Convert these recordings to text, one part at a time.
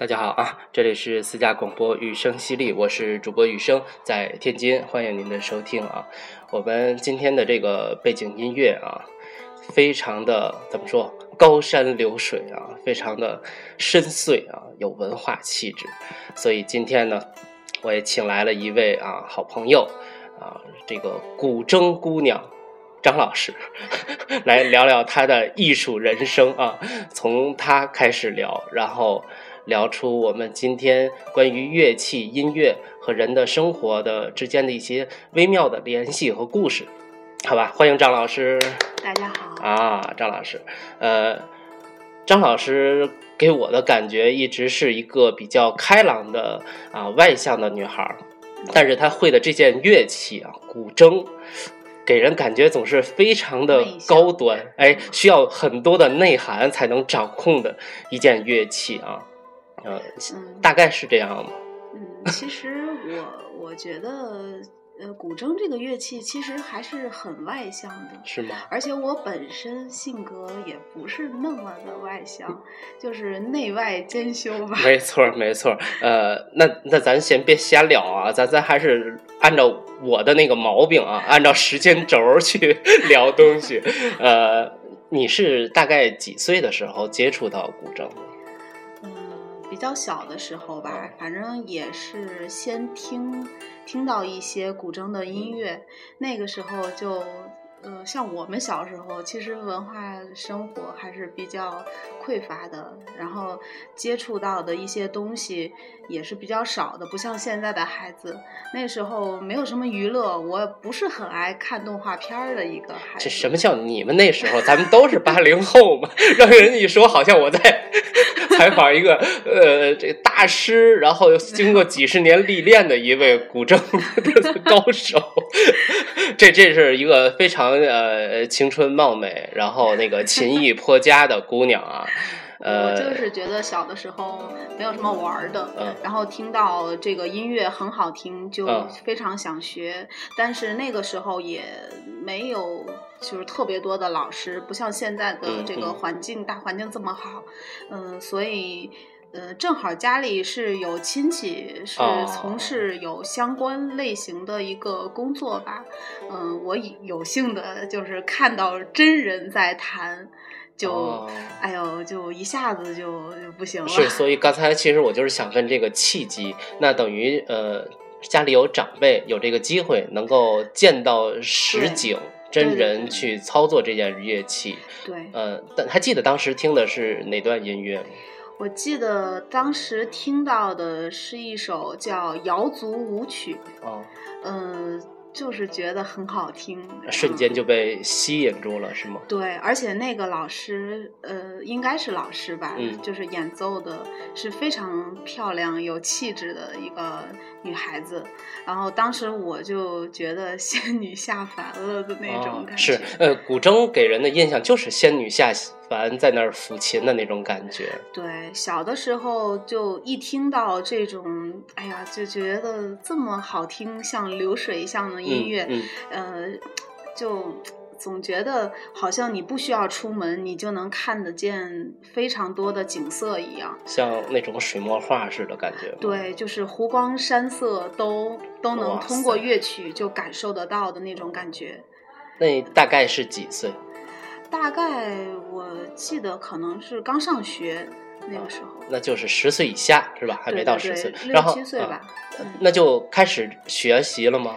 大家好啊，这里是私家广播雨声犀利，我是主播雨声，在天津，欢迎您的收听啊。我们今天的这个背景音乐啊，非常的怎么说，高山流水啊，非常的深邃啊，有文化气质。所以今天呢，我也请来了一位啊好朋友啊，这个古筝姑娘张老师，来聊聊她的艺术人生啊，从她开始聊，然后。聊出我们今天关于乐器、音乐和人的生活的之间的一些微妙的联系和故事，好吧？欢迎张老师。大家好。啊，张老师，呃，张老师给我的感觉一直是一个比较开朗的啊外向的女孩，但是她会的这件乐器啊，古筝，给人感觉总是非常的高端，哎，需要很多的内涵才能掌控的一件乐器啊。呃，大概是这样吗？嗯，其实我我觉得，呃，古筝这个乐器其实还是很外向的，是吗？而且我本身性格也不是那么的外向，就是内外兼修吧。没错，没错。呃，那那咱先别瞎聊啊，咱咱还是按照我的那个毛病啊，按照时间轴去 聊东西。呃，你是大概几岁的时候接触到古筝？比较小的时候吧，反正也是先听听到一些古筝的音乐，那个时候就。呃，像我们小时候，其实文化生活还是比较匮乏的，然后接触到的一些东西也是比较少的，不像现在的孩子，那时候没有什么娱乐，我不是很爱看动画片儿的一个孩子。这什么叫你们那时候？咱们都是八零后嘛，让人一说，好像我在 采访一个呃这个大师，然后经过几十年历练的一位古筝 高手，这这是一个非常。呃，青春貌美，然后那个 琴艺颇佳的姑娘啊，呃，我就是觉得小的时候没有什么玩的，嗯，然后听到这个音乐很好听，就非常想学，但是那个时候也没有就是特别多的老师，不像现在的这个环境大环境这么好，嗯，所以。呃，正好家里是有亲戚是从事有相关类型的一个工作吧，嗯，我有幸的就是看到真人在弹，就哎呦，就一下子就就不行了。是，所以刚才其实我就是想问这个契机，那等于呃家里有长辈有这个机会能够见到实景真人去操作这件乐器，对，呃，但还记得当时听的是哪段音乐吗？我记得当时听到的是一首叫《瑶族舞曲》，哦，嗯，就是觉得很好听，瞬间就被吸引住了，是吗？对，而且那个老师，呃，应该是老师吧，嗯，就是演奏的是非常漂亮、有气质的一个女孩子，然后当时我就觉得仙女下凡了的那种感觉。是，呃，古筝给人的印象就是仙女下。凡在那儿抚琴的那种感觉，对，小的时候就一听到这种，哎呀，就觉得这么好听，像流水一样的音乐，呃，就总觉得好像你不需要出门，你就能看得见非常多的景色一样，像那种水墨画似的感觉。对，就是湖光山色都都能通过乐曲就感受得到的那种感觉。那大概是几岁？大概我记得可能是刚上学那个时候，那就是十岁以下是吧？还没到十岁，六七岁吧。那就开始学习了吗？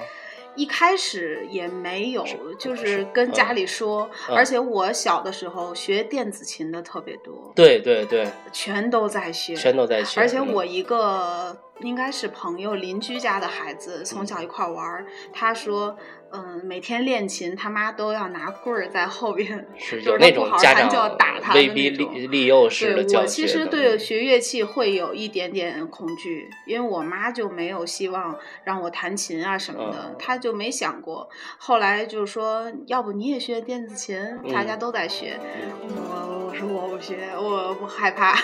一开始也没有，就是跟家里说。而且我小的时候学电子琴的特别多，对对对，全都在学，全都在学。而且我一个应该是朋友邻居家的孩子，从小一块玩儿，他说。嗯，每天练琴，他妈都要拿棍儿在后边，就是那种家长就要打他威逼利利诱式的教我其实对学乐器会有一点点恐惧，因为我妈就没有希望让我弹琴啊什么的，她就没想过。后来就说，要不你也学电子琴，大家都在学。我我说我不学，我不害怕。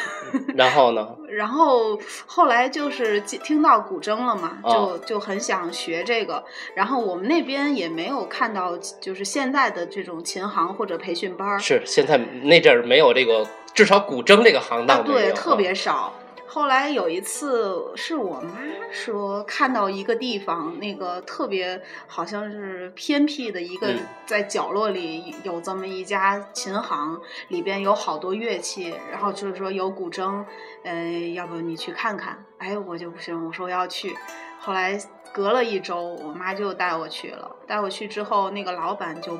然后呢？然后后来就是听到古筝了嘛，就就很想学这个。然后我们那边也没有看到，就是现在的这种琴行或者培训班。是现在那阵儿没有这个，至少古筝这个行当对特别少。后来有一次是我妈说看到一个地方，那个特别好像是偏僻的一个，在角落里有这么一家琴行，里边有好多乐器，然后就是说有古筝，呃，要不你去看看？哎，我就不行，我说我要去。后来隔了一周，我妈就带我去了。带我去之后，那个老板就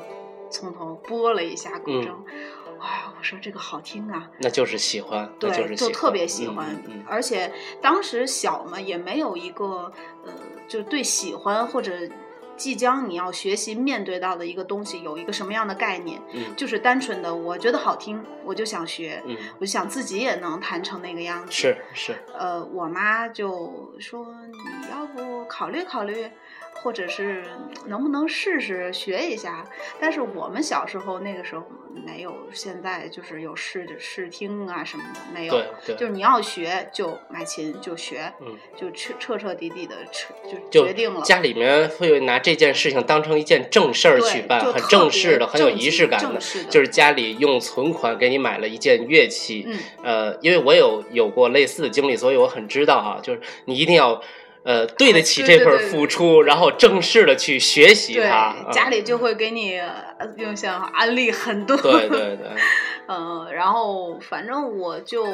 从头拨了一下古筝。啊，我说这个好听啊，那就是喜欢，对，就特别喜欢，而且当时小嘛，也没有一个呃，就对喜欢或者即将你要学习面对到的一个东西有一个什么样的概念，嗯，就是单纯的我觉得好听，我就想学，嗯，我就想自己也能弹成那个样子，是是，呃，我妈就说你要不考虑考虑。或者是能不能试试学一下？但是我们小时候那个时候没有，现在就是有试试听啊什么的没有。对对。就是你要学就买琴就学，嗯，就彻彻彻底底的彻就决定了。家里面会拿这件事情当成一件正事儿去办，很正式的，很有仪式感的。就是家里用存款给你买了一件乐器。嗯。呃，因为我有有过类似的经历，所以我很知道啊，就是你一定要。呃，对得起这份付出，然后正式的去学习它，家里就会给你用像安利很多。对对对。嗯，然后反正我就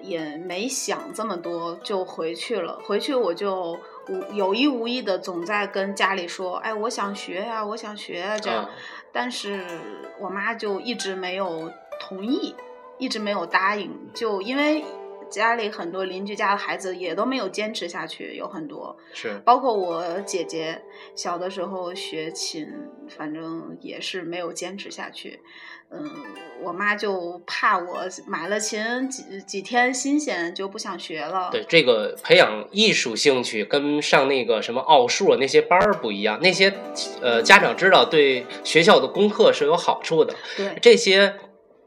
也没想这么多，就回去了。回去我就无有意无意的总在跟家里说：“哎，我想学呀，我想学啊。”这样，但是我妈就一直没有同意，一直没有答应，就因为。家里很多邻居家的孩子也都没有坚持下去，有很多是，包括我姐姐小的时候学琴，反正也是没有坚持下去。嗯，我妈就怕我买了琴几几天新鲜就不想学了。对，这个培养艺术兴趣跟上那个什么奥数那些班儿不一样，那些呃家长知道对学校的功课是有好处的。对，这些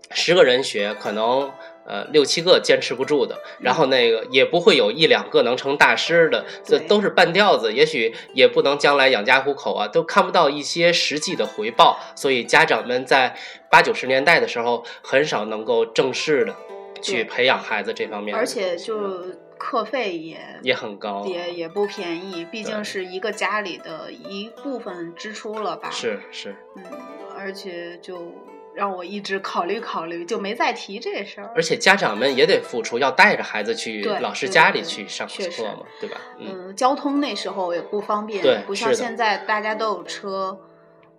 十个人学可能。呃，六七个坚持不住的，然后那个也不会有一两个能成大师的，这都是半吊子，也许也不能将来养家糊口啊，都看不到一些实际的回报，所以家长们在八九十年代的时候很少能够正式的去培养孩子这方面，而且就课费也也很高，也也不便宜，毕竟是一个家里的一部分支出了吧？是是，嗯，而且就。让我一直考虑考虑，就没再提这事儿。而且家长们也得付出，要带着孩子去老师家里去上课嘛，对吧？嗯，交通那时候也不方便，不像现在大家都有车。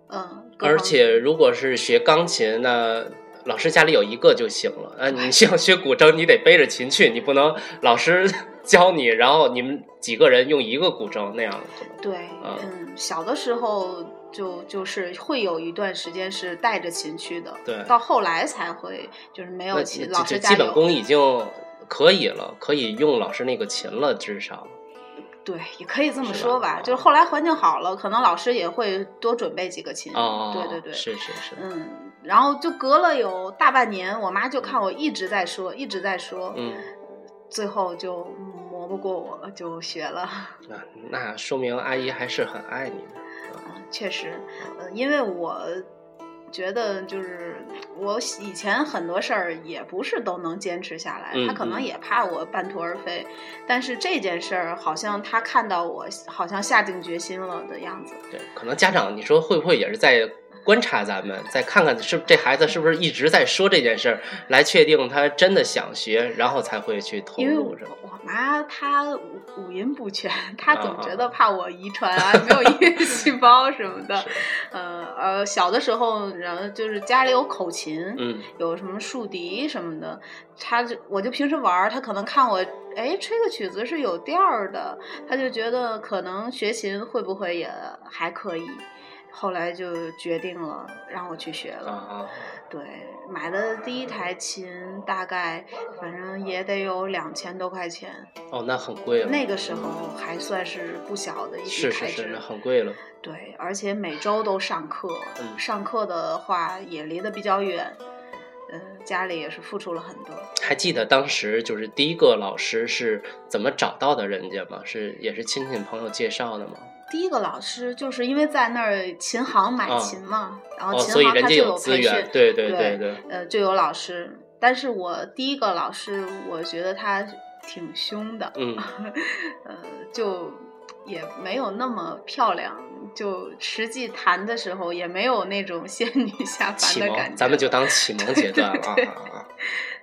嗯，而且如果是学钢琴，那老师家里有一个就行了。啊，你想学古筝，你得背着琴去，你不能老师 教你，然后你们几个人用一个古筝那样。对，嗯，小的时候。就就是会有一段时间是带着琴去的，对，到后来才会就是没有琴，老师基本功已经可以了，可以用老师那个琴了，至少。对，也可以这么说吧。就是后来环境好了，可能老师也会多准备几个琴。哦，对对对，是是是。嗯，然后就隔了有大半年，我妈就看我一直在说，一直在说，嗯，最后就磨不过我，就学了。那，那说明阿姨还是很爱你的。确实，呃，因为我觉得就是我以前很多事儿也不是都能坚持下来，他可能也怕我半途而废。但是这件事儿好像他看到我好像下定决心了的样子。对，可能家长你说会不会也是在观察咱们，再看看是这孩子是不是一直在说这件事儿，来确定他真的想学，然后才会去投入我。妈，她五音不全，她总觉得怕我遗传啊，没有音乐细胞什么的。呃呃，小的时候，然后就是家里有口琴，嗯，有什么竖笛什么的，他就我就平时玩，他可能看我，哎，吹个曲子是有调儿的，他就觉得可能学琴会不会也还可以。后来就决定了让我去学了，对，买的第一台琴大概反正也得有两千多块钱。哦，那很贵了。那个时候还算是不小的一笔开支。是是是，很贵了。对，而且每周都上课，上课的话也离得比较远，嗯，家里也是付出了很多。还记得当时就是第一个老师是怎么找到的人家吗？是也是亲戚朋友介绍的吗？第一个老师就是因为在那儿琴行买琴嘛，然后琴行他就有培训，对对对对，呃，就有老师。但是我第一个老师，我觉得他挺凶的，嗯，呃，就也没有那么漂亮，就实际弹的时候也没有那种仙女下凡的感觉。咱们就当启蒙阶段了 啊。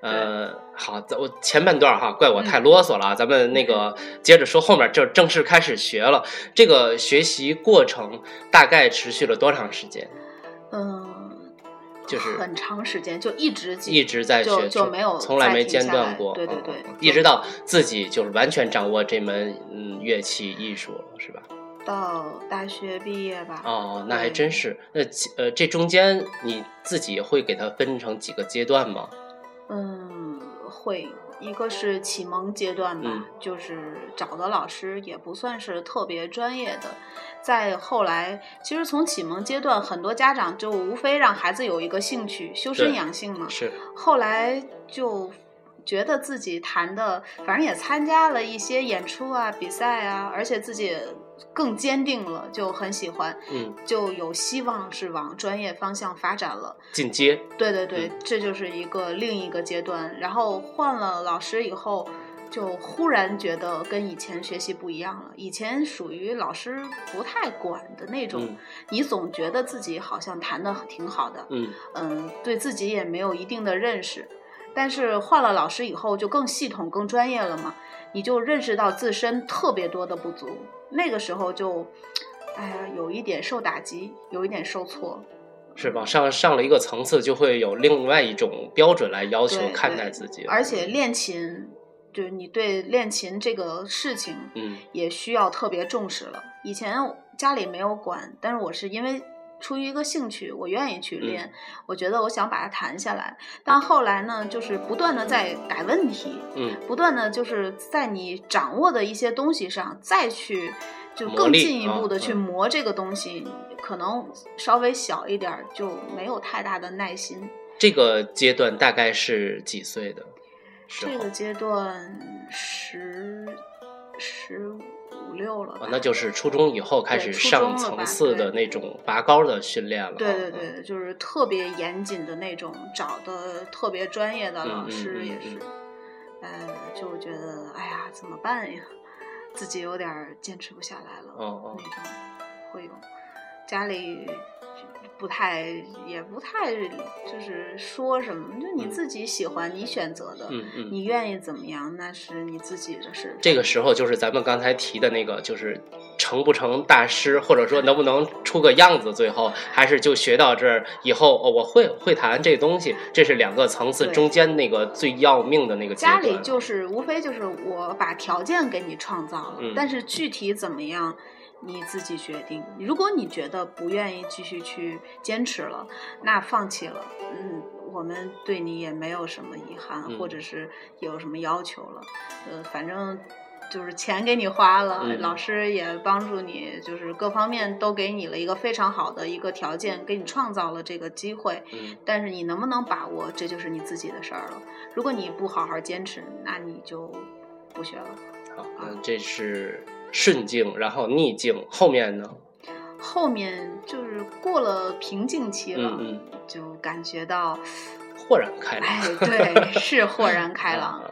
呃，好，我前半段哈，怪我太啰嗦了啊，咱们那个接着说后面，就正式开始学了。这个学习过程大概持续了多长时间？嗯，就是很长时间，就一直一直在学，就没有从来没间断过。对对对，一直到自己就是完全掌握这门嗯乐器艺术了，是吧？到大学毕业吧。哦，那还真是。那呃，这中间你自己会给它分成几个阶段吗？嗯，会，一个是启蒙阶段吧，就是找的老师也不算是特别专业的。再后来，其实从启蒙阶段，很多家长就无非让孩子有一个兴趣，修身养性嘛。是。后来就。觉得自己弹的，反正也参加了一些演出啊、比赛啊，而且自己更坚定了，就很喜欢，嗯，就有希望是往专业方向发展了。进阶。对对对，这就是一个另一个阶段。然后换了老师以后，就忽然觉得跟以前学习不一样了。以前属于老师不太管的那种，你总觉得自己好像弹的挺好的，嗯嗯，对自己也没有一定的认识。但是换了老师以后就更系统、更专业了嘛，你就认识到自身特别多的不足，那个时候就，哎呀，有一点受打击，有一点受挫，是往？上上了一个层次，就会有另外一种标准来要求看待自己。而且练琴，就是你对练琴这个事情，嗯，也需要特别重视了。以前家里没有管，但是我是因为。出于一个兴趣，我愿意去练，我觉得我想把它弹下来。但后来呢，就是不断的在改问题，嗯，不断的就是在你掌握的一些东西上再去，就更进一步的去磨这个东西，可能稍微小一点就没有太大的耐心。这个阶段大概是几岁的？这个阶段十十。五六了，那就是初中以后开始上层次的那种拔高的训练了。对对对，就是特别严谨的那种，找的特别专业的老师也是。呃，就觉得哎呀，怎么办呀？自己有点坚持不下来了。哦哦，那种会有家里。不太，也不太，就是说什么，就你自己喜欢，你选择的，嗯嗯，你愿意怎么样，那是你自己的事。这个时候就是咱们刚才提的那个，就是成不成大师，或者说能不能出个样子，最后还是就学到这儿以后，哦，我会会弹这东西，这是两个层次中间那个最要命的那个家里就是无非就是我把条件给你创造了，但是具体怎么样？你自己决定。如果你觉得不愿意继续去坚持了，那放弃了。嗯，我们对你也没有什么遗憾，或者是有什么要求了。呃，反正就是钱给你花了，老师也帮助你，就是各方面都给你了一个非常好的一个条件，给你创造了这个机会。嗯，但是你能不能把握，这就是你自己的事儿了。如果你不好好坚持，那你就不学了。好，嗯，这是。顺境，然后逆境，后面呢？后面就是过了瓶颈期了，嗯就感觉到豁然开朗。哎，对，是豁然 开朗。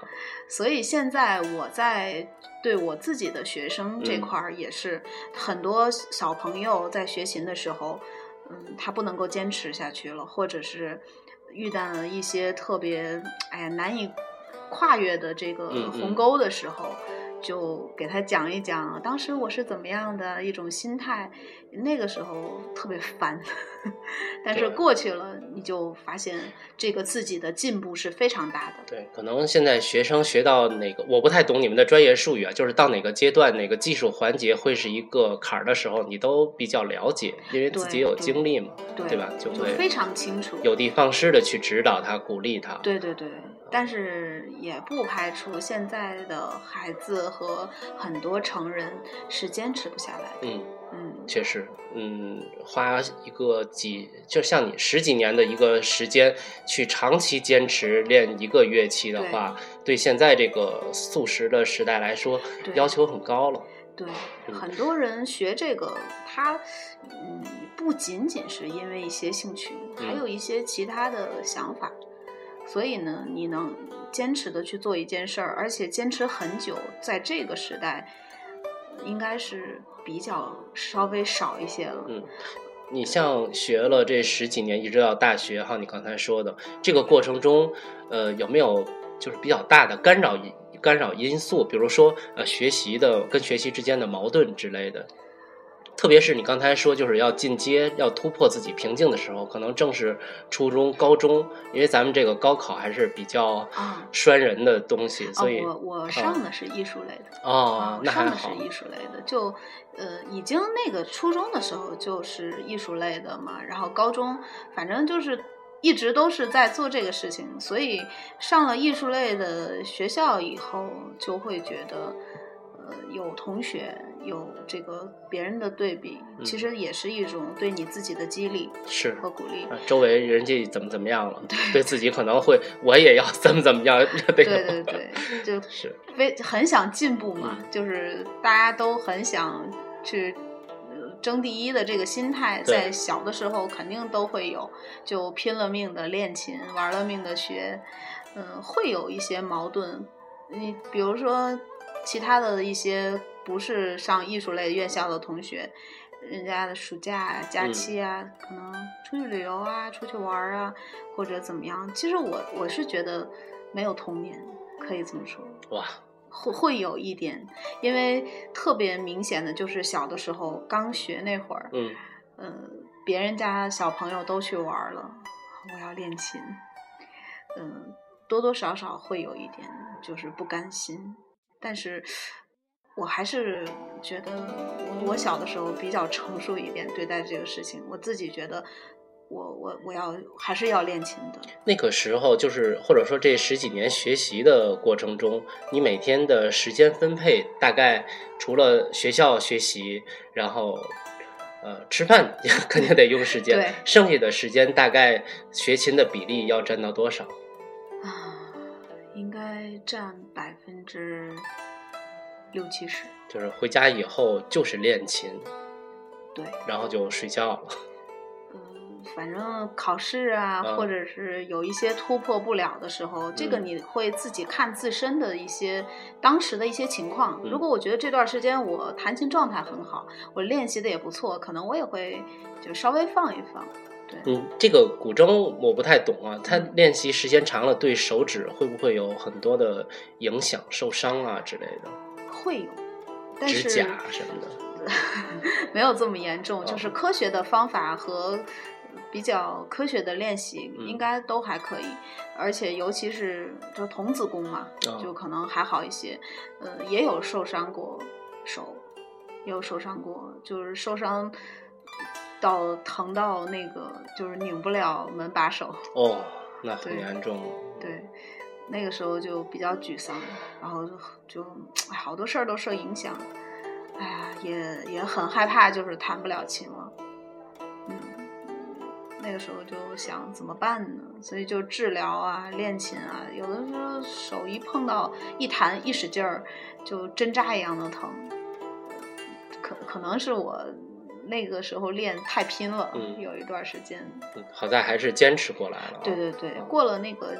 所以现在我在对我自己的学生这块儿，也是很多小朋友在学琴的时候，嗯，他不能够坚持下去了，或者是遇到了一些特别哎呀难以跨越的这个鸿沟的时候。就给他讲一讲，当时我是怎么样的一种心态，那个时候特别烦，但是过去了，你就发现这个自己的进步是非常大的。对，可能现在学生学到哪个，我不太懂你们的专业术语啊，就是到哪个阶段，哪个技术环节会是一个坎儿的时候，你都比较了解，因为自己有经历嘛，对吧？就会非常清楚，有的放矢的去指导他，鼓励他。对对对。但是也不排除现在的孩子和很多成人是坚持不下来的。嗯嗯，确实，嗯，花一个几，就像你十几年的一个时间去长期坚持练一个乐器的话，对现在这个速食的时代来说，要求很高了。对，很多人学这个，他嗯，不仅仅是因为一些兴趣，还有一些其他的想法。所以呢，你能坚持的去做一件事儿，而且坚持很久，在这个时代，应该是比较稍微少一些了。嗯，你像学了这十几年，一直到大学哈，你刚才说的这个过程中，呃，有没有就是比较大的干扰干扰因素？比如说呃，学习的跟学习之间的矛盾之类的。特别是你刚才说，就是要进阶、要突破自己瓶颈的时候，可能正是初中、高中，因为咱们这个高考还是比较拴人的东西，所以我我上的是艺术类的哦，那上的是艺术类的，就呃，已经那个初中的时候就是艺术类的嘛，然后高中反正就是一直都是在做这个事情，所以上了艺术类的学校以后，就会觉得呃，有同学。有这个别人的对比，其实也是一种对你自己的激励是和鼓励。周围人家怎么怎么样了，对自己可能会我也要怎么怎么样。对对对，就是非很想进步嘛，就是大家都很想去争第一的这个心态，在小的时候肯定都会有，就拼了命的练琴，玩了命的学，嗯，会有一些矛盾。你比如说其他的一些。不是上艺术类院校的同学，人家的暑假假期啊，可能出去旅游啊，出去玩啊，或者怎么样。其实我我是觉得没有童年，可以这么说。哇，会会有一点，因为特别明显的就是小的时候刚学那会儿，嗯，呃，别人家小朋友都去玩了，我要练琴，嗯，多多少少会有一点就是不甘心，但是。我还是觉得，我小的时候比较成熟一点对待这个事情。我自己觉得，我我我要还是要练琴的。那个时候，就是或者说这十几年学习的过程中，你每天的时间分配大概除了学校学习，然后呃吃饭 肯定得用时间，剩下的时间大概学琴的比例要占到多少？啊，应该占百分之。六七十，就是回家以后就是练琴，对，然后就睡觉了。嗯，反正考试啊，或者是有一些突破不了的时候，这个你会自己看自身的一些当时的一些情况。如果我觉得这段时间我弹琴状态很好，我练习的也不错，可能我也会就稍微放一放。对，嗯，这个古筝我不太懂啊，它练习时间长了，对手指会不会有很多的影响、受伤啊之类的？会有，但是什么的 没有这么严重。就是科学的方法和比较科学的练习，应该都还可以。而且尤其是就童子功嘛，就可能还好一些。呃，也有受伤过手，也有受伤过，就是受伤到疼到那个就是拧不了门把手。哦，那很严重。对。那个时候就比较沮丧，然后就好多事儿都受影响，哎呀，也也很害怕，就是弹不了琴了。嗯，那个时候就想怎么办呢？所以就治疗啊，练琴啊，有的时候手一碰到一弹一使劲儿，就针扎一样的疼。可可能是我那个时候练太拼了，嗯有一段时间。好在还是坚持过来了。对对对，过了那个。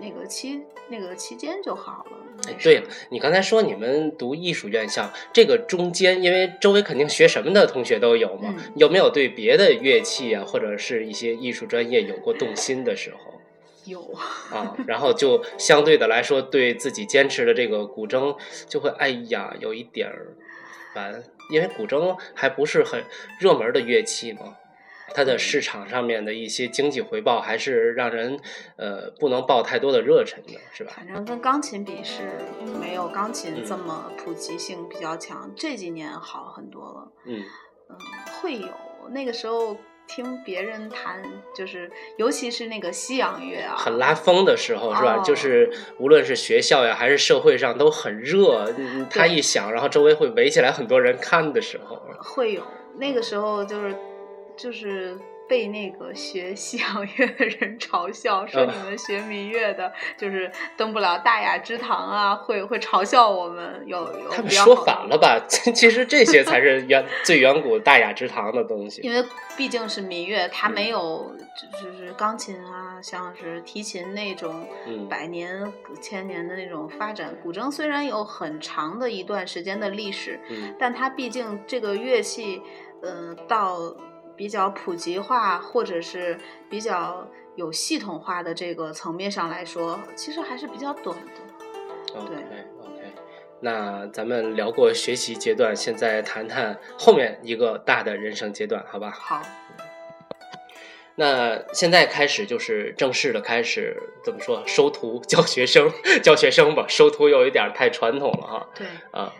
那个期那个期间就好了。哎，对了你刚才说你们读艺术院校，这个中间，因为周围肯定学什么的同学都有嘛，有没有对别的乐器啊，或者是一些艺术专业有过动心的时候？有啊，然后就相对的来说，对自己坚持的这个古筝就会，哎呀，有一点儿烦，因为古筝还不是很热门的乐器嘛。它的市场上面的一些经济回报还是让人呃不能抱太多的热忱的，是吧？反正跟钢琴比是没有钢琴这么普及性比较强，这几年好很多了。嗯嗯，会有那个时候听别人弹，就是尤其是那个西洋乐啊，很拉风的时候，是吧？就是无论是学校呀还是社会上都很热，他一响，然后周围会围起来很多人看的时候，会有那个时候就是。就是被那个学西洋乐的人嘲笑，说你们学民乐的，就是登不了大雅之堂啊，会会嘲笑我们。有有他们说反了吧？其实这些才是远最远古大雅之堂的东西。因为毕竟是民乐，它没有就是钢琴啊，像是提琴那种百年千年的那种发展。古筝虽然有很长的一段时间的历史，但它毕竟这个乐器，呃，到。比较普及化或者是比较有系统化的这个层面上来说，其实还是比较短的。OK OK，那咱们聊过学习阶段，现在谈谈后面一个大的人生阶段，好吧？好。那现在开始就是正式的开始，怎么说？收徒教学生，教学生吧。收徒有一点太传统了哈。对。啊，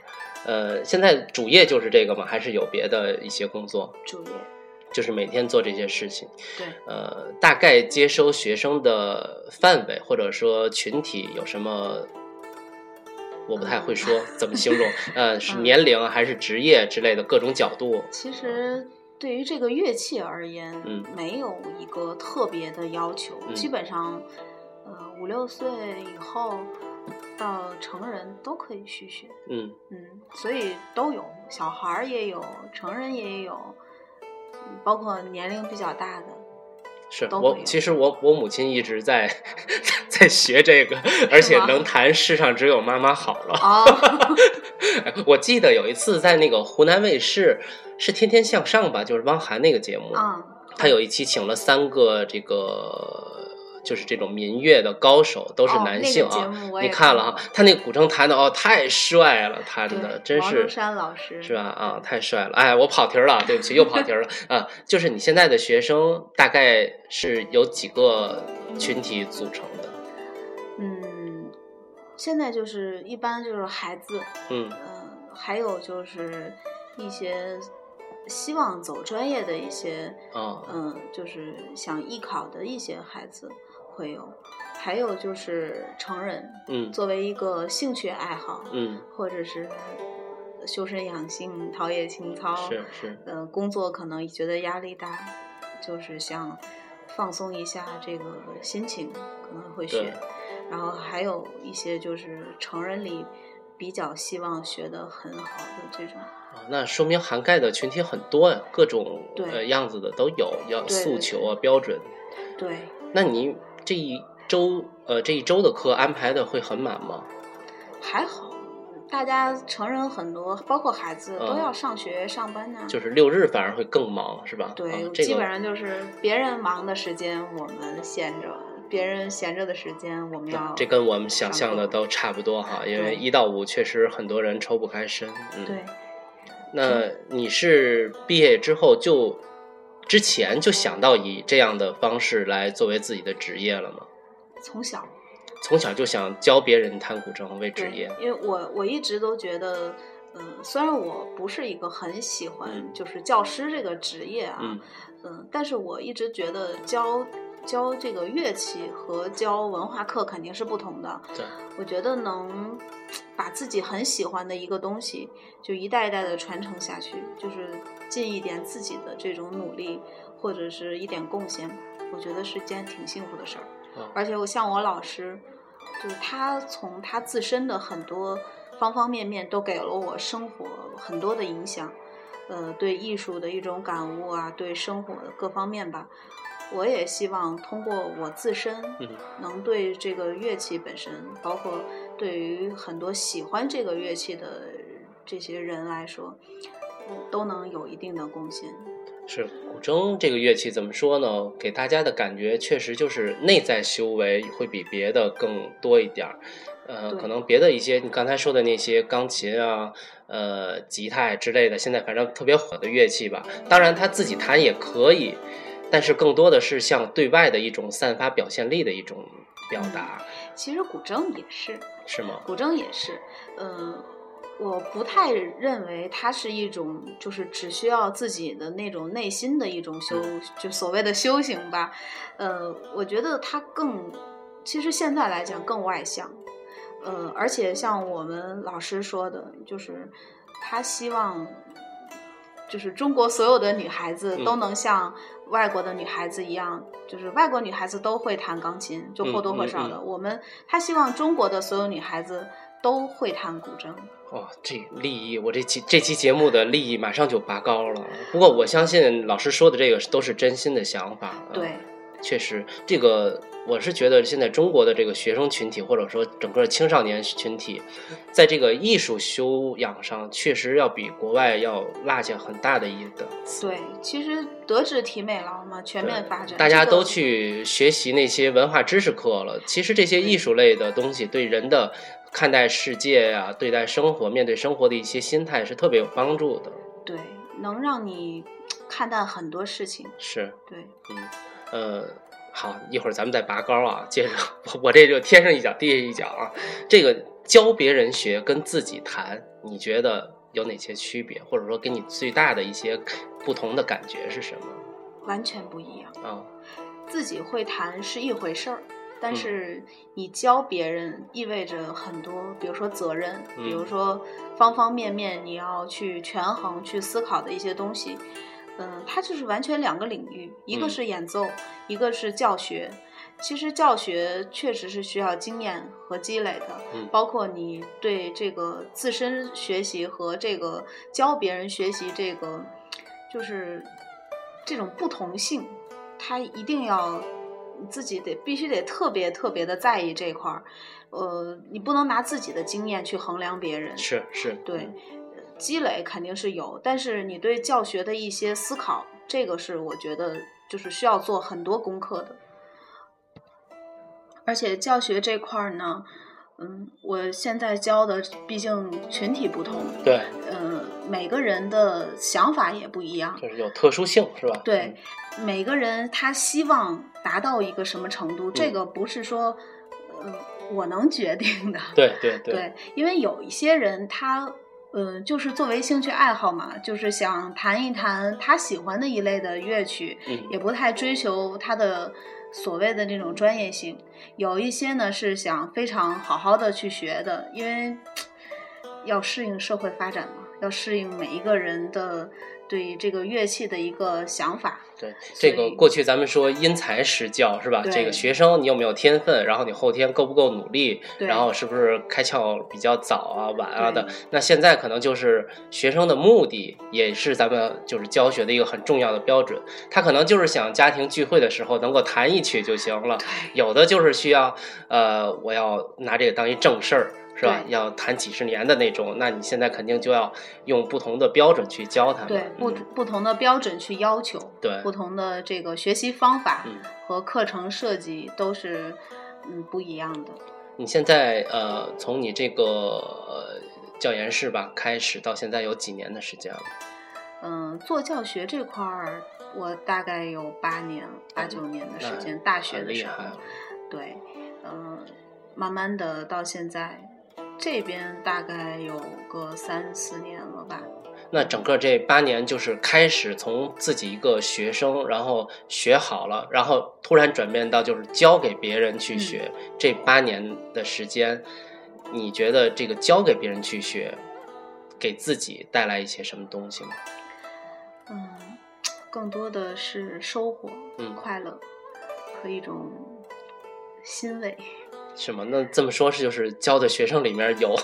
呃，现在主业就是这个吗？还是有别的一些工作？主业。就是每天做这些事情，对，呃，大概接收学生的范围或者说群体有什么，我不太会说怎么形容，呃，是年龄还是职业之类的各种角度。其实对于这个乐器而言，嗯，没有一个特别的要求，基本上，呃，五六岁以后到成人都可以去学，嗯。嗯，所以都有，小孩儿也有，成人也有。包括年龄比较大的，是我其实我我母亲一直在 在学这个，而且能弹《世上只有妈妈好》了。我记得有一次在那个湖南卫视是《天天向上》吧，就是汪涵那个节目，他有一期请了三个这个。就是这种民乐的高手都是男性啊，你看了哈，他那古筝弹的哦，太帅了，弹的真是。山老师是吧？啊，太帅了！哎，我跑题了，对不起，又跑题了啊。就是你现在的学生大概是由几个群体组成的？嗯，现在就是一般就是孩子，嗯嗯，还有就是一些希望走专业的一些，嗯，就是想艺考的一些孩子。会有，还有就是成人，嗯，作为一个兴趣爱好，嗯，或者是修身养性、陶冶情操，是是，呃，工作可能觉得压力大，就是想放松一下这个心情，可能会学。然后还有一些就是成人里比较希望学的很好的这种。啊，那说明涵盖的群体很多呀，各种呃样子的都有，要诉求啊标准。对，那你。这一周，呃，这一周的课安排的会很满吗？还好，大家成人很多，包括孩子都要上学上班呢。就是六日反而会更忙，是吧？对，基本上就是别人忙的时间我们闲着，别人闲着的时间我们要。这跟我们想象的都差不多哈，因为一到五确实很多人抽不开身。嗯，对。那你是毕业之后就？之前就想到以这样的方式来作为自己的职业了吗？从小，从小就想教别人弹古筝为职业。因为我我一直都觉得，嗯，虽然我不是一个很喜欢就是教师这个职业啊，嗯，但是我一直觉得教教这个乐器和教文化课肯定是不同的。对，我觉得能把自己很喜欢的一个东西，就一代一代的传承下去，就是。尽一点自己的这种努力，或者是一点贡献，我觉得是件挺幸福的事儿。而且我像我老师，就是他从他自身的很多方方面面都给了我生活很多的影响。呃，对艺术的一种感悟啊，对生活的各方面吧，我也希望通过我自身，能对这个乐器本身，包括对于很多喜欢这个乐器的这些人来说。都能有一定的贡献。是古筝这个乐器怎么说呢？给大家的感觉确实就是内在修为会比别的更多一点儿。呃，可能别的一些你刚才说的那些钢琴啊、呃吉他之类的，现在反正特别火的乐器吧。当然他自己弹也可以，但是更多的是像对外的一种散发表现力的一种表达。其实古筝也是，是吗？古筝也是，嗯。我不太认为它是一种，就是只需要自己的那种内心的一种修，就所谓的修行吧。呃，我觉得它更，其实现在来讲更外向。呃，而且像我们老师说的，就是他希望就是中国所有的女孩子都能像外国的女孩子一样，就是外国女孩子都会弹钢琴，就或多或少的。我们他希望中国的所有女孩子都会弹古筝。哦，这利益，我这期这期节目的利益马上就拔高了。不过我相信老师说的这个都是真心的想法。对，确实这个。我是觉得现在中国的这个学生群体，或者说整个青少年群体，在这个艺术修养上，确实要比国外要落下很大的一等。对，其实德智体美劳嘛，全面发展。大家都去学习那些文化知识课了，其实这些艺术类的东西对人的看待世界呀、对待生活、面对生活的一些心态是特别有帮助的。对，能让你看淡很多事情。是。对。嗯，呃。好，一会儿咱们再拔高啊。接着，我我这就天上一脚地下一脚啊。这个教别人学跟自己谈，你觉得有哪些区别？或者说，给你最大的一些不同的感觉是什么？完全不一样啊！自己会谈是一回事儿，但是你教别人意味着很多，比如说责任，比如说方方面面你要去权衡、去思考的一些东西。嗯，它就是完全两个领域，一个是演奏，一个是教学。其实教学确实是需要经验和积累的，包括你对这个自身学习和这个教别人学习这个，就是这种不同性，它一定要自己得必须得特别特别的在意这块儿。呃，你不能拿自己的经验去衡量别人，是是，对。积累肯定是有，但是你对教学的一些思考，这个是我觉得就是需要做很多功课的。而且教学这块儿呢，嗯，我现在教的毕竟群体不同，对，嗯，每个人的想法也不一样，就是有特殊性，是吧？对，每个人他希望达到一个什么程度，这个不是说，嗯，我能决定的。对对对，因为有一些人他。嗯，就是作为兴趣爱好嘛，就是想弹一弹他喜欢的一类的乐曲，也不太追求他的所谓的那种专业性。有一些呢是想非常好好的去学的，因为要适应社会发展嘛，要适应每一个人的。对于这个乐器的一个想法，对这个过去咱们说因材施教是吧？这个学生你有没有天分，然后你后天够不够努力，然后是不是开窍比较早啊、晚啊的？那现在可能就是学生的目的，也是咱们就是教学的一个很重要的标准。他可能就是想家庭聚会的时候能够弹一曲就行了，有的就是需要呃，我要拿这个当一正事儿。是吧？要谈几十年的那种，那你现在肯定就要用不同的标准去教他们。对，不不同的标准去要求。对，不同的这个学习方法和课程设计都是嗯不一样的。你现在呃，从你这个教研室吧开始到现在有几年的时间了？嗯，做教学这块儿，我大概有八年、八九年的时间。大学的时候，对，嗯，慢慢的到现在。这边大概有个三四年了吧。那整个这八年就是开始从自己一个学生，然后学好了，然后突然转变到就是教给别人去学。这八年的时间，你觉得这个教给别人去学，给自己带来一些什么东西吗？嗯，更多的是收获，嗯，快乐和一种欣慰。什么？那这么说，是就是教的学生里面有，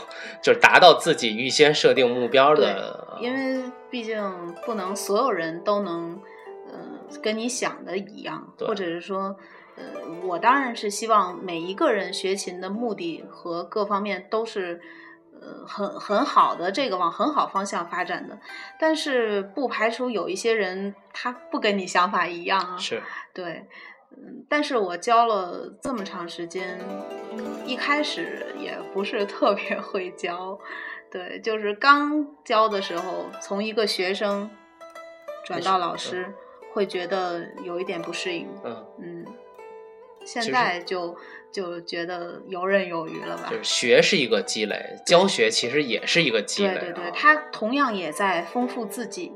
就是达到自己预先设定目标的。因为毕竟不能所有人都能，呃，跟你想的一样，或者是说，呃，我当然是希望每一个人学琴的目的和各方面都是，呃，很很好的，这个往很好方向发展的。但是不排除有一些人他不跟你想法一样啊。是，对。嗯，但是我教了这么长时间，一开始也不是特别 会教，对，就是刚教的时候，从一个学生转到老师，会觉得有一点不适应。嗯嗯，现在就就觉得游刃有余了吧？就是学是一个积累，教学其实也是一个积累。对对对，他同样也在丰富自己，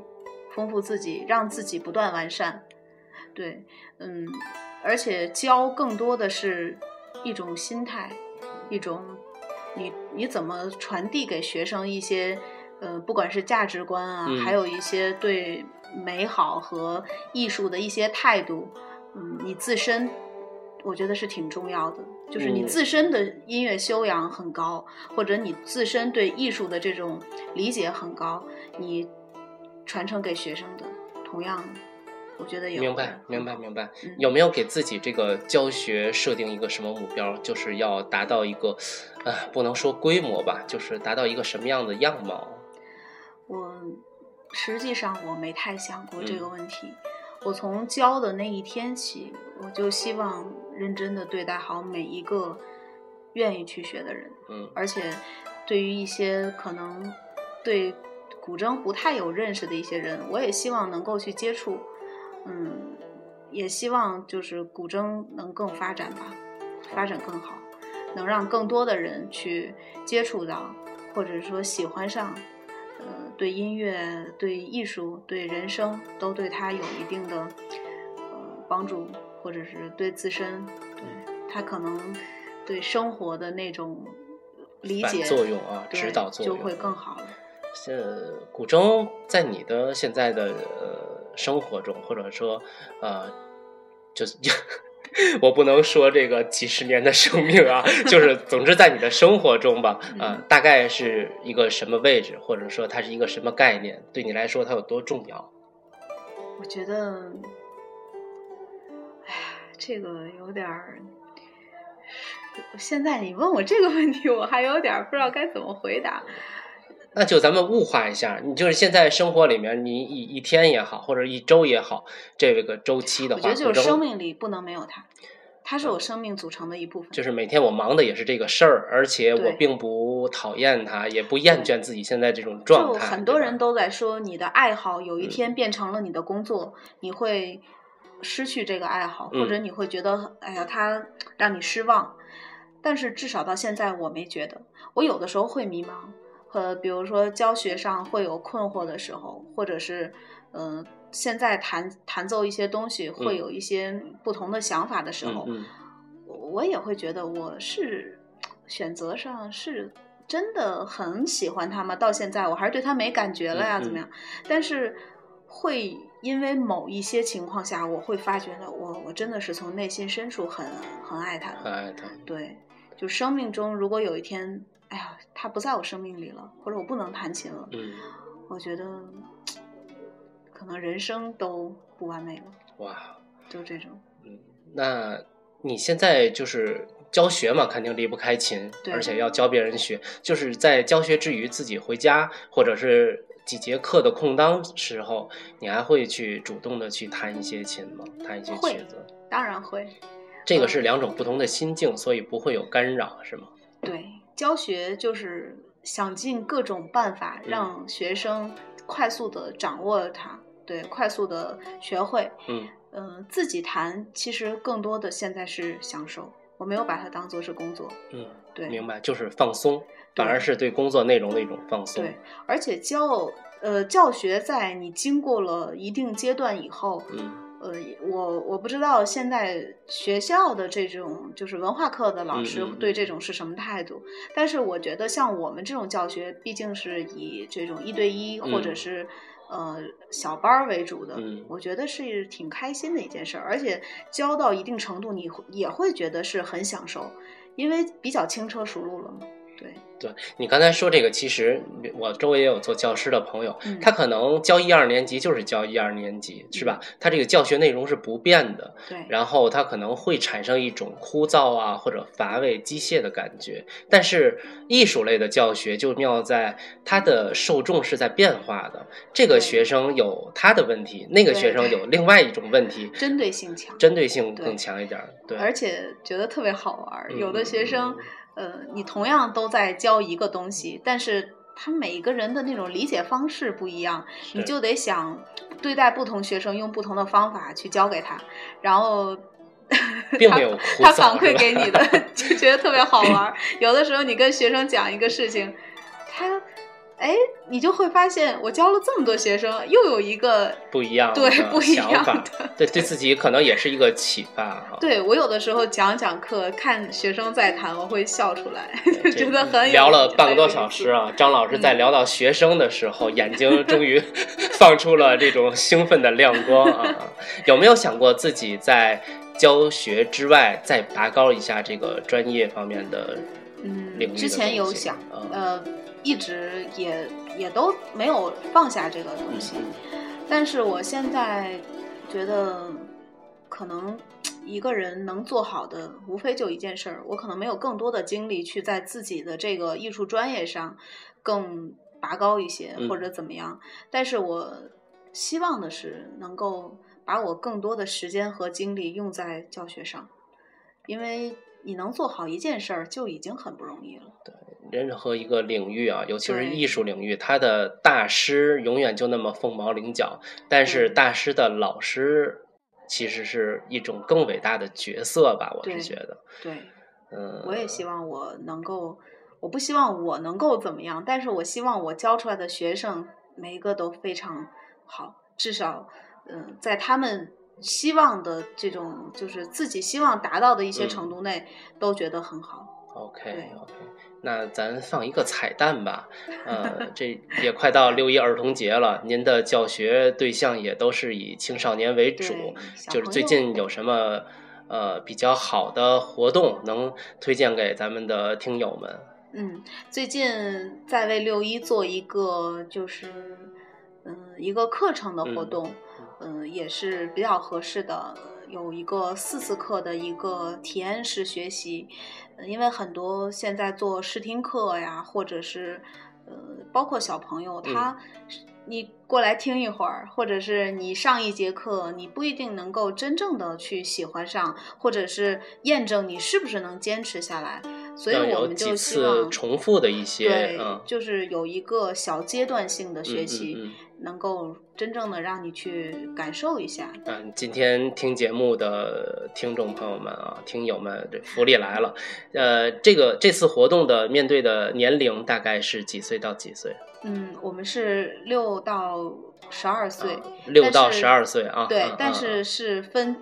丰富自己，让自己不断完善。对，嗯。而且教更多的是一种心态，一种你你怎么传递给学生一些呃，不管是价值观啊，还有一些对美好和艺术的一些态度，嗯，你自身我觉得是挺重要的。就是你自身的音乐修养很高，或者你自身对艺术的这种理解很高，你传承给学生的，同样，我觉得有。明白，明白，明白。有没有给自己这个教学设定一个什么目标？就是要达到一个，呃，不能说规模吧，就是达到一个什么样的样貌？我实际上我没太想过这个问题。我从教的那一天起，我就希望认真的对待好每一个愿意去学的人。嗯，而且对于一些可能对古筝不太有认识的一些人，我也希望能够去接触。嗯，也希望就是古筝能更发展吧，发展更好，能让更多的人去接触到，或者说喜欢上。呃，对音乐、对艺术、对人生，都对他有一定的呃帮助，或者是对自身，对他可能对生活的那种理解作用啊，指导作用就会更好了。呃，古筝在你的现在的呃生活中，或者说呃，就是。我不能说这个几十年的生命啊，就 是总之在你的生活中吧，呃，大概是一个什么位置，或者说它是一个什么概念，对你来说它有多重要？我觉得，哎呀，这个有点儿。现在你问我这个问题，我还有点不知道该怎么回答。那就咱们物化一下，你就是现在生活里面，你一一天也好，或者一周也好，这个周期的话，我觉得就是生命里不能没有它，它是我生命组成的一部分。就是每天我忙的也是这个事儿，而且我并不讨厌它，也不厌倦自己现在这种状态。就很多人都在说，你的爱好有一天变成了你的工作，你会失去这个爱好，或者你会觉得，哎呀，它让你失望。但是至少到现在，我没觉得。我有的时候会迷茫。和比如说教学上会有困惑的时候，或者是，嗯，现在弹弹奏一些东西会有一些不同的想法的时候，我也会觉得我是选择上是真的很喜欢他吗？到现在我还是对他没感觉了呀，怎么样？但是会因为某一些情况下，我会发觉的，我我真的是从内心深处很很爱他，很爱他。对，就生命中如果有一天。他不在我生命里了，或者我不能弹琴了。嗯，我觉得可能人生都不完美了。哇，就这种。嗯，那你现在就是教学嘛，肯定离不开琴，而且要教别人学。就是在教学之余，自己回家或者是几节课的空当时候，你还会去主动的去弹一些琴吗？弹一些曲子？当然会。这个是两种不同的心境，所以不会有干扰，是吗？对。教学就是想尽各种办法让学生快速的掌握它，对，快速的学会。嗯嗯，自己弹其实更多的现在是享受，我没有把它当做是工作。嗯，对，明白，就是放松，反而是对工作内容的一种放松。对，而且教呃教学在你经过了一定阶段以后，嗯。呃，我我不知道现在学校的这种就是文化课的老师对这种是什么态度，但是我觉得像我们这种教学，毕竟是以这种一对一或者是呃小班为主的，我觉得是挺开心的一件事儿，而且教到一定程度，你也会觉得是很享受，因为比较轻车熟路了嘛。对，对你刚才说这个，其实我周围也有做教师的朋友，他可能教一二年级就是教一二年级，是吧？他这个教学内容是不变的，对。然后他可能会产生一种枯燥啊或者乏味、机械的感觉。但是艺术类的教学就妙在它的受众是在变化的，这个学生有他的问题，那个学生有另外一种问题，针对性强，针对性更强一点，对。而且觉得特别好玩，有的学生。呃，你同样都在教一个东西，但是他每个人的那种理解方式不一样，你就得想对待不同学生，用不同的方法去教给他，然后 并没有他反馈给你的，就觉得特别好玩。有的时候你跟学生讲一个事情，他。哎，你就会发现，我教了这么多学生，又有一个不一样对不一样的，对对自己可能也是一个启发哈。对我有的时候讲讲课，看学生在谈，我会笑出来，觉得很聊了半个多小时啊。张老师在聊到学生的时候，眼睛终于 放出了这种兴奋的亮光啊！有没有想过自己在教学之外，再拔高一下这个专业方面的嗯领域？之前有想，呃。一直也也都没有放下这个东西，但是我现在觉得，可能一个人能做好的，无非就一件事儿。我可能没有更多的精力去在自己的这个艺术专业上更拔高一些，或者怎么样。但是我希望的是，能够把我更多的时间和精力用在教学上，因为你能做好一件事儿，就已经很不容易了。对。任何一个领域啊，尤其是艺术领域，他的大师永远就那么凤毛麟角。但是大师的老师，其实是一种更伟大的角色吧？我是觉得。对，嗯，我也希望我能够，我不希望我能够怎么样，但是我希望我教出来的学生每一个都非常好，至少，嗯，在他们希望的这种，就是自己希望达到的一些程度内，都觉得很好。OK，OK。那咱放一个彩蛋吧，呃，这也快到六一儿童节了，您的教学对象也都是以青少年为主，就是最近有什么呃比较好的活动能推荐给咱们的听友们？嗯，最近在为六一做一个就是嗯一个课程的活动，嗯，也是比较合适的。有一个四次课的一个体验式学习，因为很多现在做试听课呀，或者是呃，包括小朋友，他你过来听一会儿，或者是你上一节课，你不一定能够真正的去喜欢上，或者是验证你是不是能坚持下来。所以我们就希望重复的一些，对，就是有一个小阶段性的学习。能够真正的让你去感受一下。嗯，今天听节目的听众朋友们啊，听友们，这福利来了。呃，这个这次活动的面对的年龄大概是几岁到几岁？嗯，我们是六到十二岁。六到十二岁啊。对，但是是分。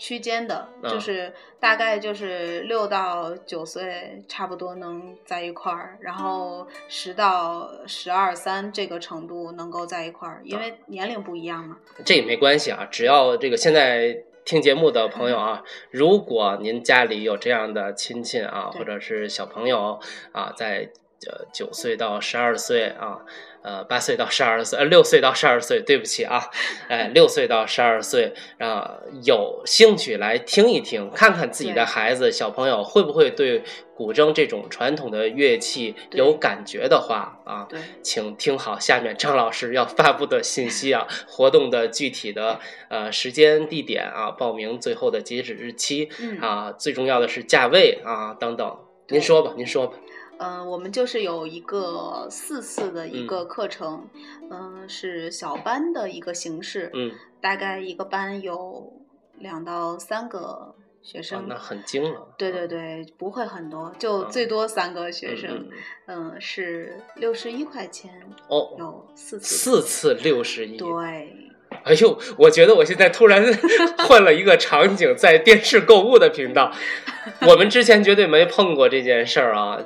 区间的，就是大概就是六到九岁，差不多能在一块儿，然后十到十二三这个程度能够在一块儿，因为年龄不一样嘛。这也没关系啊，只要这个现在听节目的朋友啊，如果您家里有这样的亲戚啊，或者是小朋友啊，在呃九岁到十二岁啊。呃，八岁到十二岁，呃，六岁到十二岁，对不起啊，哎，六岁到十二岁，啊，有兴趣来听一听，看看自己的孩子小朋友会不会对古筝这种传统的乐器有感觉的话啊，请听好下面张老师要发布的信息啊，活动的具体的呃时间地点啊，报名最后的截止日期啊，最重要的是价位啊等等，您说吧，您说吧。嗯，我们就是有一个四次的一个课程，嗯，是小班的一个形式，嗯，大概一个班有两到三个学生，那很精了。对对对，不会很多，就最多三个学生，嗯，是六十一块钱哦，有四次，四次六十一，对。哎呦，我觉得我现在突然 换了一个场景，在电视购物的频道。我们之前绝对没碰过这件事儿啊！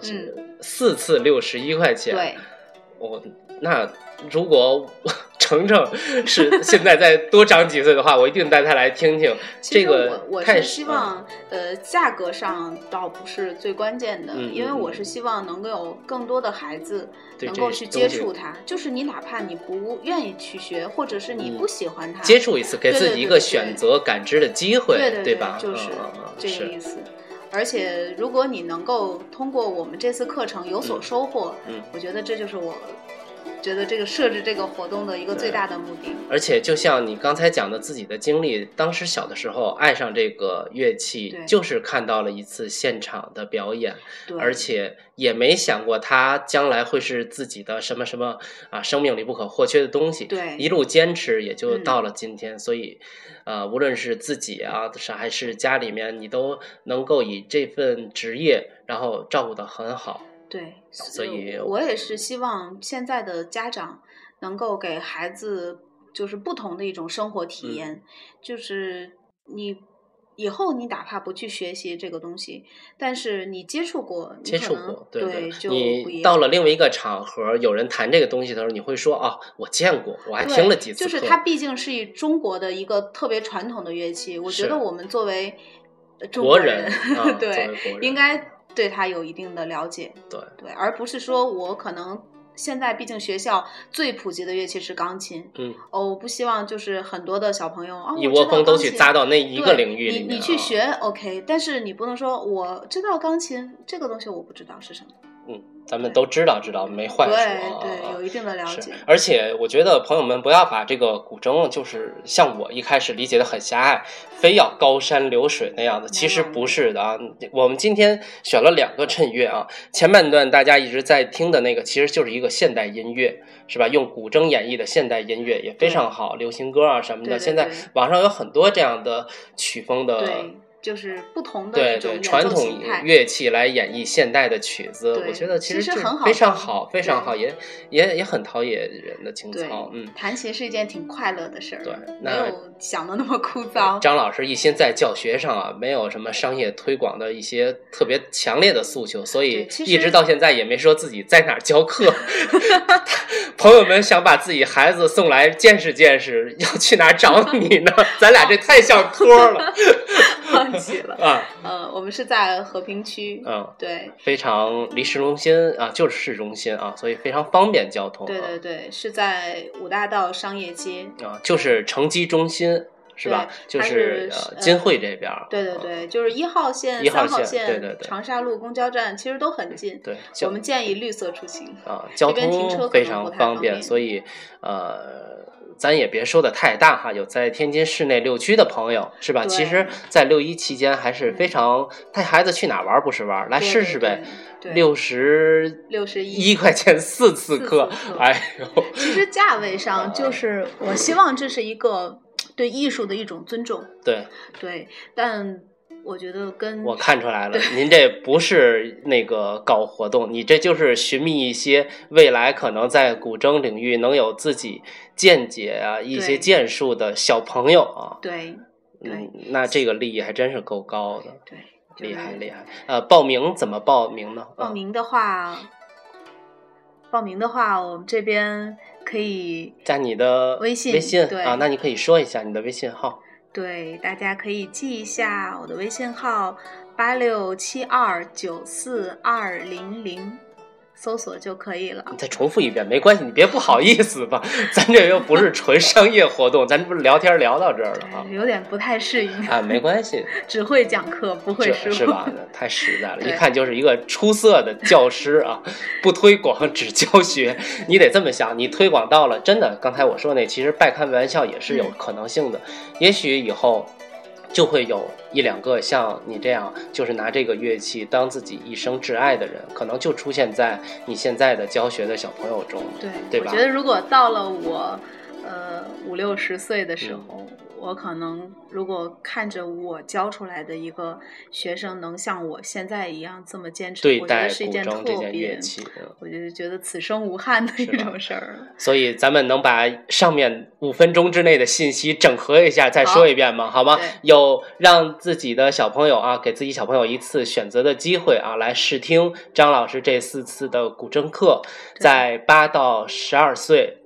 四次六十一块钱，对，我那如果程程是现在再多长几岁的话，我一定带他来听听。这个我我是希望，呃，价格上倒不是最关键的，因为我是希望能够有更多的孩子能够去接触它。就是你哪怕你不愿意去学，或者是你不喜欢它，接触一次，给自己一个选择感知的机会，对对吧？就是这个意思。而且，如果你能够通过我们这次课程有所收获，嗯，我觉得这就是我。觉得这个设置这个活动的一个最大的目的，而且就像你刚才讲的自己的经历，当时小的时候爱上这个乐器，就是看到了一次现场的表演，而且也没想过它将来会是自己的什么什么啊生命里不可或缺的东西。对，一路坚持也就到了今天。所以，呃，无论是自己啊，是还是家里面，你都能够以这份职业，然后照顾的很好。对，所以我也是希望现在的家长能够给孩子就是不同的一种生活体验，就是你。以后你哪怕不去学习这个东西，但是你接触过，接触过，对对，就你到了另外一个场合，有人谈这个东西的时候，你会说啊，我见过，我还听了几次。就是它毕竟是以中国的一个特别传统的乐器，我觉得我们作为中国人，对，应该对他有一定的了解，对对，而不是说我可能。现在毕竟学校最普及的乐器是钢琴，嗯，哦，我不希望就是很多的小朋友啊，一窝蜂都去扎到那一个领域里。你你去学 OK，但是你不能说我知道钢琴这个东西我不知道是什么。嗯，咱们都知道，知道没坏处啊，对，有一定的了解。而且我觉得朋友们不要把这个古筝，就是像我一开始理解的很狭隘，非要高山流水那样的，其实不是的啊。我们今天选了两个衬乐啊，前半段大家一直在听的那个，其实就是一个现代音乐，是吧？用古筝演绎的现代音乐也非常好，流行歌啊什么的，现在网上有很多这样的曲风的。就是不同的对对传统乐器来演绎现代的曲子，我觉得其实很好，非常好，非常好，也也也很陶冶人的情操。嗯，弹琴是一件挺快乐的事儿，对，没有想的那么枯燥。张老师一心在教学上啊，没有什么商业推广的一些特别强烈的诉求，所以一直到现在也没说自己在哪儿教课。朋友们想把自己孩子送来见识见识，要去哪儿找你呢？咱俩这太像托了。忘记了啊，呃，我们是在和平区，嗯，对，非常离市中心啊，就是市中心啊，所以非常方便交通。对对对，是在五大道商业街啊，就是城基中心是吧？就是呃金汇这边。对对对，就是一号线、三号线，对对对，长沙路公交站其实都很近。对，我们建议绿色出行啊，交通非常方便，所以呃。咱也别说的太大哈，有在天津市内六区的朋友是吧？其实，在六一期间还是非常带孩子去哪玩不是玩，来试试呗。六十六十一块钱四次课，哎呦！其实价位上 就是，我希望这是一个对艺术的一种尊重。对对，但。我觉得跟我看出来了，您这不是那个搞活动，你这就是寻觅一些未来可能在古筝领域能有自己见解啊、一些建树的小朋友啊。对，嗯，那这个利益还真是够高的。对，厉害厉害。呃，报名怎么报名呢？报名的话，报名的话，我们这边可以加你的微信，微信啊，那你可以说一下你的微信号。对，大家可以记一下我的微信号：八六七二九四二零零。搜索就可以了。你再重复一遍，没关系，你别不好意思吧？咱这又不是纯商业活动，咱这不是聊天聊到这儿了啊？有点不太适应啊，没关系，只会讲课不会说，是吧？太实在了，一看就是一个出色的教师啊！不推广只教学，你得这么想，你推广到了，真的，刚才我说那其实半开玩笑也是有可能性的，也许以后。就会有一两个像你这样，就是拿这个乐器当自己一生挚爱的人，可能就出现在你现在的教学的小朋友中，对对吧？我觉得如果到了我，呃五六十岁的时候。我可能如果看着我教出来的一个学生能像我现在一样这么坚持，我觉得是一件特别，我就觉得此生无憾的一种事儿。所以咱们能把上面五分钟之内的信息整合一下，再说一遍吗？好吗？有让自己的小朋友啊，给自己小朋友一次选择的机会啊，来试听张老师这四次的古筝课，在八到十二岁。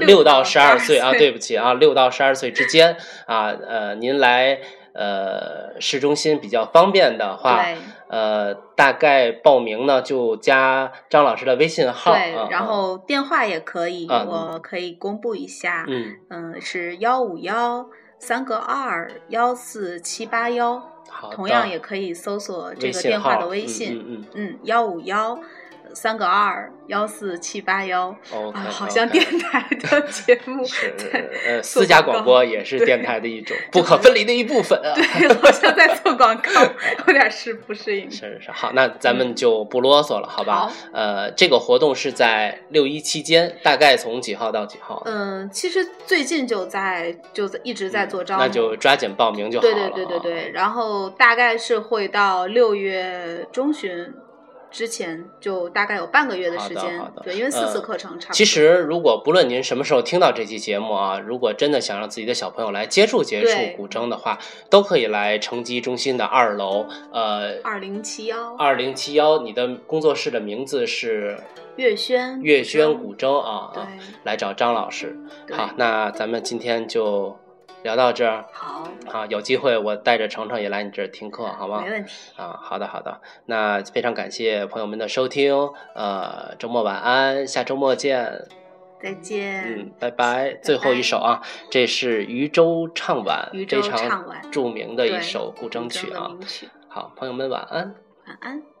六到十二岁啊，对不起啊，六到十二岁之间啊，呃，您来呃市中心比较方便的话，呃，大概报名呢就加张老师的微信号，对，然后电话也可以，我可以公布一下，嗯嗯，是幺五幺三个二幺四七八幺，同样也可以搜索这个电话的微信，嗯嗯嗯，幺五幺。三个二幺四七八幺，好像电台的节目是呃私家广播也是电台的一种 不可分离的一部分啊。对，好像在做广告，有点是不适应。是是是，好，那咱们就不啰嗦了，好吧？呃，这个活动是在六一期间，大概从几号到几号？嗯，其实最近就在就在一直在做招募，那就抓紧报名就好了。对对对对对，然后大概是会到六月中旬。之前就大概有半个月的时间，对，因为四次课程差不多。其实，如果不论您什么时候听到这期节目啊，如果真的想让自己的小朋友来接触接触古筝的话，都可以来城基中心的二楼，呃，二零七幺，二零七幺，你的工作室的名字是月轩，月轩古筝啊，对，来找张老师。好，那咱们今天就。聊到这儿，好，好，有机会我带着程程也来你这儿听课，好吗？没问题。啊，好的，好的。那非常感谢朋友们的收听，呃，周末晚安，下周末见。再见。嗯，拜拜。最后一首啊，这是渔舟唱晚，非常著名的一首古筝曲啊。好，朋友们晚安。晚安。